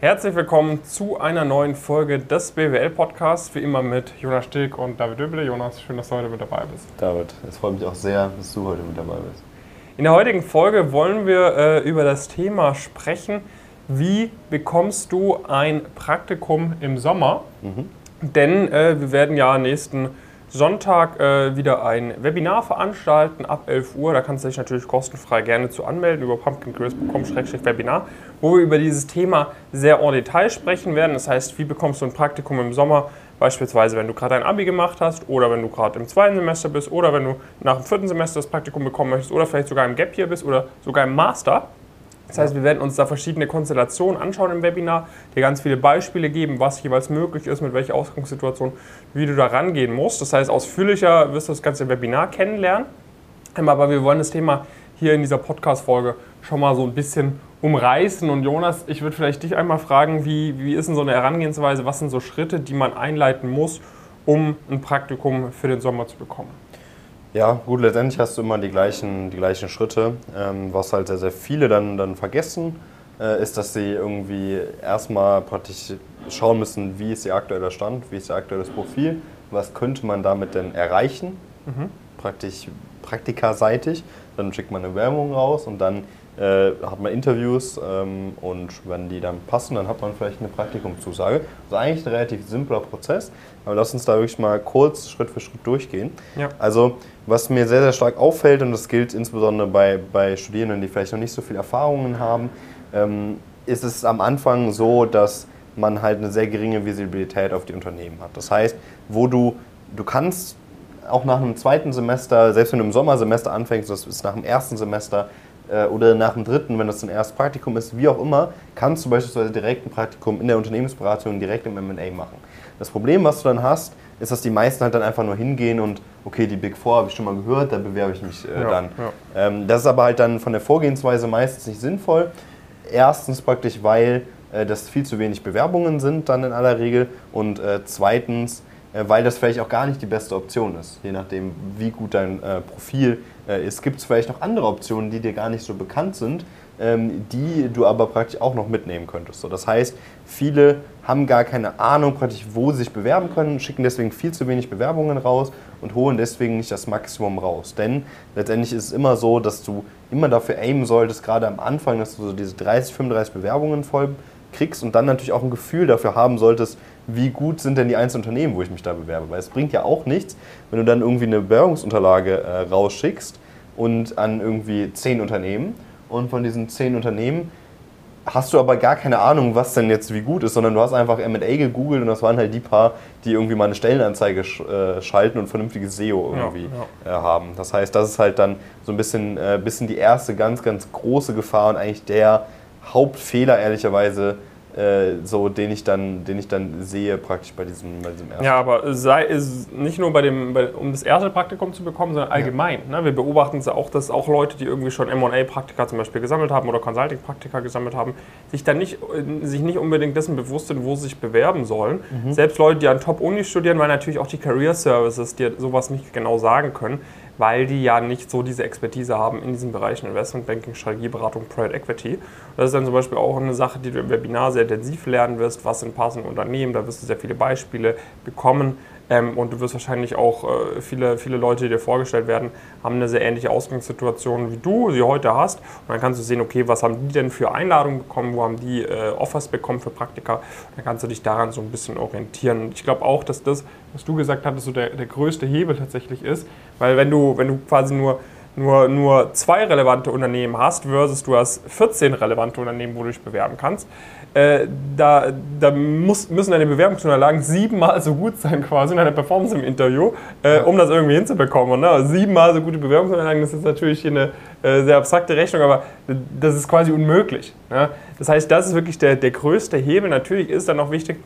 Herzlich willkommen zu einer neuen Folge des BWL-Podcasts, wie immer mit Jonas Stilk und David Döble. Jonas, schön, dass du heute mit dabei bist. David, es freut mich auch sehr, dass du heute mit dabei bist. In der heutigen Folge wollen wir äh, über das Thema sprechen, wie bekommst du ein Praktikum im Sommer? Mhm. Denn äh, wir werden ja nächsten Sonntag äh, wieder ein Webinar veranstalten ab 11 Uhr. Da kannst du dich natürlich kostenfrei gerne zu anmelden über pumpkingrills.com-webinar, wo wir über dieses Thema sehr en Detail sprechen werden. Das heißt, wie bekommst du ein Praktikum im Sommer? Beispielsweise, wenn du gerade ein Abi gemacht hast oder wenn du gerade im zweiten Semester bist oder wenn du nach dem vierten Semester das Praktikum bekommen möchtest oder vielleicht sogar im Gap hier bist oder sogar im Master. Das heißt, wir werden uns da verschiedene Konstellationen anschauen im Webinar, dir ganz viele Beispiele geben, was jeweils möglich ist, mit welcher Ausgangssituation, wie du da rangehen musst. Das heißt, ausführlicher wirst du das ganze Webinar kennenlernen. Aber wir wollen das Thema hier in dieser Podcast-Folge schon mal so ein bisschen umreißen. Und Jonas, ich würde vielleicht dich einmal fragen, wie, wie ist denn so eine Herangehensweise, was sind so Schritte, die man einleiten muss, um ein Praktikum für den Sommer zu bekommen? Ja, gut, letztendlich hast du immer die gleichen, die gleichen Schritte. Ähm, was halt sehr, sehr viele dann, dann vergessen, äh, ist, dass sie irgendwie erstmal praktisch schauen müssen, wie ist ihr aktueller Stand, wie ist ihr aktuelles Profil, was könnte man damit denn erreichen, mhm. praktisch praktikerseitig. Dann schickt man eine Werbung raus und dann äh, hat man Interviews ähm, und wenn die dann passen, dann hat man vielleicht eine Praktikumszusage. Das ist eigentlich ein relativ simpler Prozess, aber lass uns da wirklich mal kurz Schritt für Schritt durchgehen. Ja. Also was mir sehr, sehr stark auffällt, und das gilt insbesondere bei, bei Studierenden, die vielleicht noch nicht so viel Erfahrungen haben, ähm, ist es am Anfang so, dass man halt eine sehr geringe Visibilität auf die Unternehmen hat. Das heißt, wo du, du kannst auch nach einem zweiten Semester, selbst wenn du im Sommersemester anfängst, das ist nach dem ersten Semester, oder nach dem dritten, wenn das ein erstes Praktikum ist, wie auch immer, kannst du beispielsweise direkt ein Praktikum in der Unternehmensberatung direkt im M&A machen. Das Problem, was du dann hast, ist, dass die meisten halt dann einfach nur hingehen und, okay, die Big Four habe ich schon mal gehört, da bewerbe ich mich äh, ja, dann. Ja. Ähm, das ist aber halt dann von der Vorgehensweise meistens nicht sinnvoll. Erstens praktisch, weil äh, das viel zu wenig Bewerbungen sind dann in aller Regel und äh, zweitens, äh, weil das vielleicht auch gar nicht die beste Option ist, je nachdem, wie gut dein äh, Profil äh, ist. Gibt es vielleicht noch andere Optionen, die dir gar nicht so bekannt sind, ähm, die du aber praktisch auch noch mitnehmen könntest. So, das heißt, viele haben gar keine Ahnung praktisch, wo sie sich bewerben können, schicken deswegen viel zu wenig Bewerbungen raus und holen deswegen nicht das Maximum raus. Denn letztendlich ist es immer so, dass du immer dafür aimen solltest, gerade am Anfang, dass du so diese 30, 35 Bewerbungen voll kriegst und dann natürlich auch ein Gefühl dafür haben solltest, wie gut sind denn die einzelnen Unternehmen, wo ich mich da bewerbe. Weil es bringt ja auch nichts, wenn du dann irgendwie eine Bewerbungsunterlage äh, rausschickst und an irgendwie zehn Unternehmen und von diesen zehn Unternehmen hast du aber gar keine Ahnung, was denn jetzt wie gut ist, sondern du hast einfach M&A gegoogelt und das waren halt die paar, die irgendwie mal eine Stellenanzeige sch äh, schalten und vernünftiges SEO irgendwie ja, ja. Äh, haben. Das heißt, das ist halt dann so ein bisschen, äh, bisschen die erste ganz, ganz große Gefahr und eigentlich der Hauptfehler ehrlicherweise, äh, so, den ich dann, den ich dann sehe praktisch bei diesem, bei diesem ersten. Ja, aber sei es nicht nur bei dem, bei, um das erste Praktikum zu bekommen, sondern allgemein. Ja. Ne? Wir beobachten es auch, dass auch Leute, die irgendwie schon M&A-Praktika zum Beispiel gesammelt haben oder Consulting-Praktika gesammelt haben, sich dann nicht, sich nicht unbedingt dessen bewusst sind, wo sie sich bewerben sollen. Mhm. Selbst Leute, die an Top-Uni studieren, weil natürlich auch die Career Services dir sowas nicht genau sagen können, weil die ja nicht so diese Expertise haben in diesen Bereichen Investmentbanking, Strategieberatung, Private Equity. Das ist dann zum Beispiel auch eine Sache, die du im Webinar sehr intensiv lernen wirst, was sind passende Unternehmen, da wirst du sehr viele Beispiele bekommen. Ähm, und du wirst wahrscheinlich auch äh, viele, viele Leute, die dir vorgestellt werden, haben eine sehr ähnliche Ausgangssituation wie du sie heute hast. Und dann kannst du sehen, okay, was haben die denn für Einladungen bekommen, wo haben die äh, Offers bekommen für Praktika. Dann kannst du dich daran so ein bisschen orientieren. Und ich glaube auch, dass das, was du gesagt hattest, so der, der größte Hebel tatsächlich ist. Weil wenn du, wenn du quasi nur nur, nur zwei relevante Unternehmen hast, versus du hast 14 relevante Unternehmen, wo du dich bewerben kannst, äh, da, da muss, müssen deine Bewerbungsunterlagen siebenmal so gut sein quasi in deiner Performance im Interview, äh, um das irgendwie hinzubekommen. Ne? Siebenmal so gute Bewerbungsunterlagen, das ist natürlich hier eine äh, sehr abstrakte Rechnung, aber das ist quasi unmöglich. Ne? Das heißt, das ist wirklich der, der größte Hebel. Natürlich ist dann noch wichtig,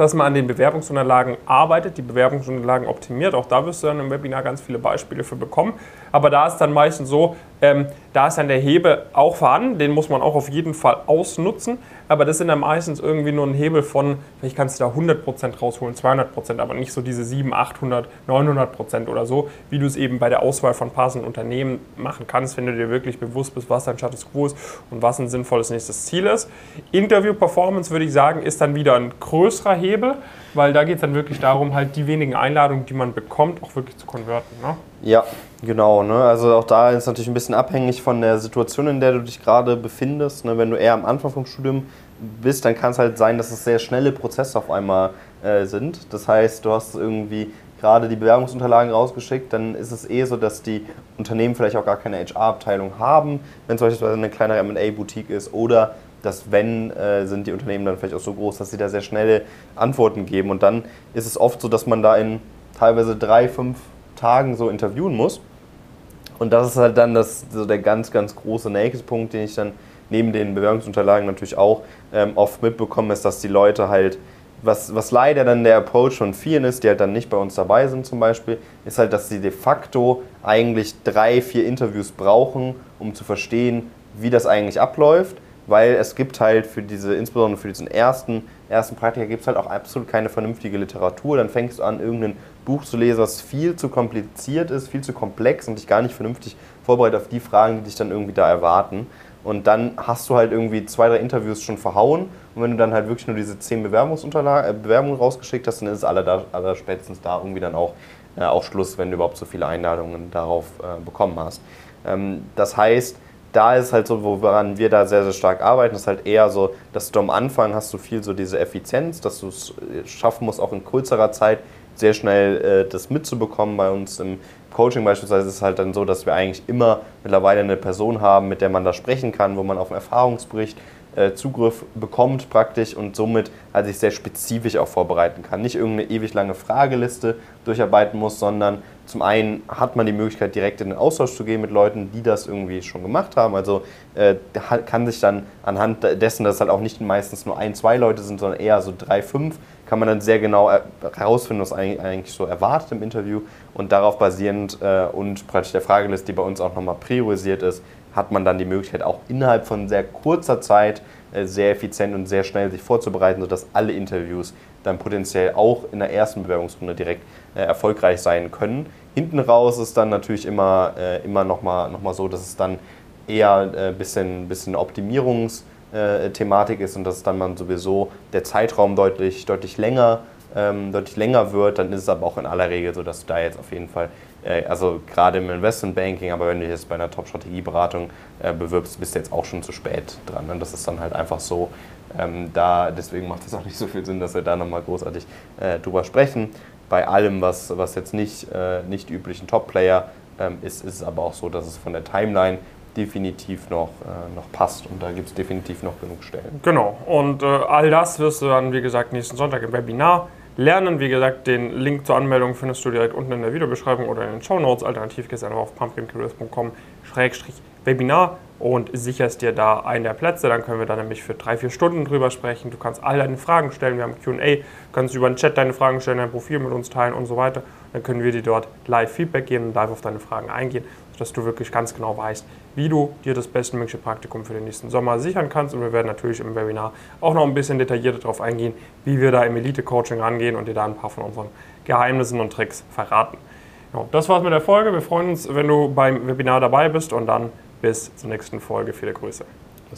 dass man an den Bewerbungsunterlagen arbeitet, die Bewerbungsunterlagen optimiert. Auch da wirst du dann im Webinar ganz viele Beispiele für bekommen. Aber da ist dann meistens so, Ähm, da ist dann der Hebel auch vorhanden, den muss man auch auf jeden Fall ausnutzen, aber das sind dann meistens irgendwie nur ein Hebel von, vielleicht kannst du da 100% rausholen, 200%, aber nicht so diese 7, 800, 900% oder so, wie du es eben bei der Auswahl von passenden Unternehmen machen kannst, wenn du dir wirklich bewusst bist, was dein Status Quo ist und was ein sinnvolles nächstes Ziel ist. Interview-Performance, würde ich sagen, ist dann wieder ein größerer Hebel, weil da geht es dann wirklich darum, halt die wenigen Einladungen, die man bekommt, auch wirklich zu konverten. Ne? Ja, genau. Ne? Also auch da ist natürlich ein bisschen abhängig von der Situation, in der du dich gerade befindest. Ne? Wenn du eher am Anfang vom Studium bist, dann kann es halt sein, dass es sehr schnelle Prozesse auf einmal äh, sind. Das heißt, du hast irgendwie gerade die Bewerbungsunterlagen rausgeschickt, dann ist es eh so, dass die Unternehmen vielleicht auch gar keine HR-Abteilung haben, wenn es beispielsweise eine kleinere M&A-Boutique ist oder dass wenn, äh, sind die Unternehmen dann vielleicht auch so groß, dass sie da sehr schnelle Antworten geben. Und dann ist es oft so, dass man da in teilweise drei, fünf Tagen so interviewen muss. Und das ist halt dann das, so der ganz, ganz große nächste Punkt, den ich dann neben den Bewerbungsunterlagen natürlich auch ähm, oft mitbekomme, ist, dass die Leute halt, was, was leider dann der Approach von vielen ist, die halt dann nicht bei uns dabei sind zum Beispiel, ist halt, dass sie de facto eigentlich drei, vier Interviews brauchen, um zu verstehen, wie das eigentlich abläuft weil es gibt halt für diese, insbesondere für diesen ersten, ersten Praktiker, gibt es halt auch absolut keine vernünftige Literatur. Dann fängst du an, irgendein Buch zu lesen, was viel zu kompliziert ist, viel zu komplex und dich gar nicht vernünftig vorbereitet auf die Fragen, die dich dann irgendwie da erwarten. Und dann hast du halt irgendwie zwei, drei Interviews schon verhauen. Und wenn du dann halt wirklich nur diese zehn Bewerbungsunterlagen, äh, Bewerbungen rausgeschickt hast, dann ist es aller, aller spätestens da irgendwie dann auch, äh, auch Schluss, wenn du überhaupt so viele Einladungen darauf äh, bekommen hast. Ähm, das heißt, da ist halt so, woran wir da sehr, sehr stark arbeiten, ist halt eher so, dass du am Anfang hast du viel so diese Effizienz, dass du es schaffen musst, auch in kürzerer Zeit sehr schnell äh, das mitzubekommen. Bei uns im Coaching beispielsweise ist es halt dann so, dass wir eigentlich immer mittlerweile eine Person haben, mit der man da sprechen kann, wo man auf einen Erfahrungsbericht äh, Zugriff bekommt praktisch und somit halt sich sehr spezifisch auch vorbereiten kann. Nicht irgendeine ewig lange Frageliste durcharbeiten muss, sondern zum einen hat man die Möglichkeit, direkt in den Austausch zu gehen mit Leuten, die das irgendwie schon gemacht haben. Also äh, kann sich dann anhand dessen, dass es halt auch nicht meistens nur ein, zwei Leute sind, sondern eher so drei, fünf, kann man dann sehr genau herausfinden, was eigentlich so erwartet im Interview. Und darauf basierend äh, und praktisch der Frageliste, die bei uns auch nochmal priorisiert ist, hat man dann die Möglichkeit, auch innerhalb von sehr kurzer Zeit äh, sehr effizient und sehr schnell sich vorzubereiten, sodass alle Interviews dann potenziell auch in der ersten Bewerbungsrunde direkt äh, erfolgreich sein können. Hinten raus ist dann natürlich immer, äh, immer nochmal noch mal so, dass es dann eher ein bisschen, bisschen Optimierungsthematik ist und dass dann man sowieso der Zeitraum deutlich, deutlich länger ähm, deutlich länger wird, dann ist es aber auch in aller Regel so, dass du da jetzt auf jeden Fall äh, also gerade im Investmentbanking, aber wenn du dich jetzt bei einer Top-Strategieberatung äh, bewirbst, bist du jetzt auch schon zu spät dran. Und das ist dann halt einfach so. Ähm, da, deswegen macht es auch nicht so viel Sinn, dass wir da nochmal großartig äh, drüber sprechen. Bei allem, was, was jetzt nicht, äh, nicht üblichen Top-Player ähm, ist, ist es aber auch so, dass es von der Timeline definitiv noch, äh, noch passt und da gibt es definitiv noch genug Stellen. Genau, und äh, all das wirst du dann, wie gesagt, nächsten Sonntag im Webinar lernen. Wie gesagt, den Link zur Anmeldung findest du direkt unten in der Videobeschreibung oder in den Show Notes. Alternativ gehst du einfach auf pumpkincareers.com-webinar und sicherst dir da einen der Plätze. Dann können wir da nämlich für drei, vier Stunden drüber sprechen. Du kannst all deine Fragen stellen. Wir haben QA. Du kannst über den Chat deine Fragen stellen, dein Profil mit uns teilen und so weiter. Dann können wir dir dort live Feedback geben und live auf deine Fragen eingehen, sodass du wirklich ganz genau weißt, wie du dir das bestmögliche Praktikum für den nächsten Sommer sichern kannst. Und wir werden natürlich im Webinar auch noch ein bisschen detaillierter darauf eingehen, wie wir da im Elite-Coaching rangehen und dir da ein paar von unseren Geheimnissen und Tricks verraten. Genau, das war's mit der Folge. Wir freuen uns, wenn du beim Webinar dabei bist und dann bis zur nächsten Folge. Viele Grüße.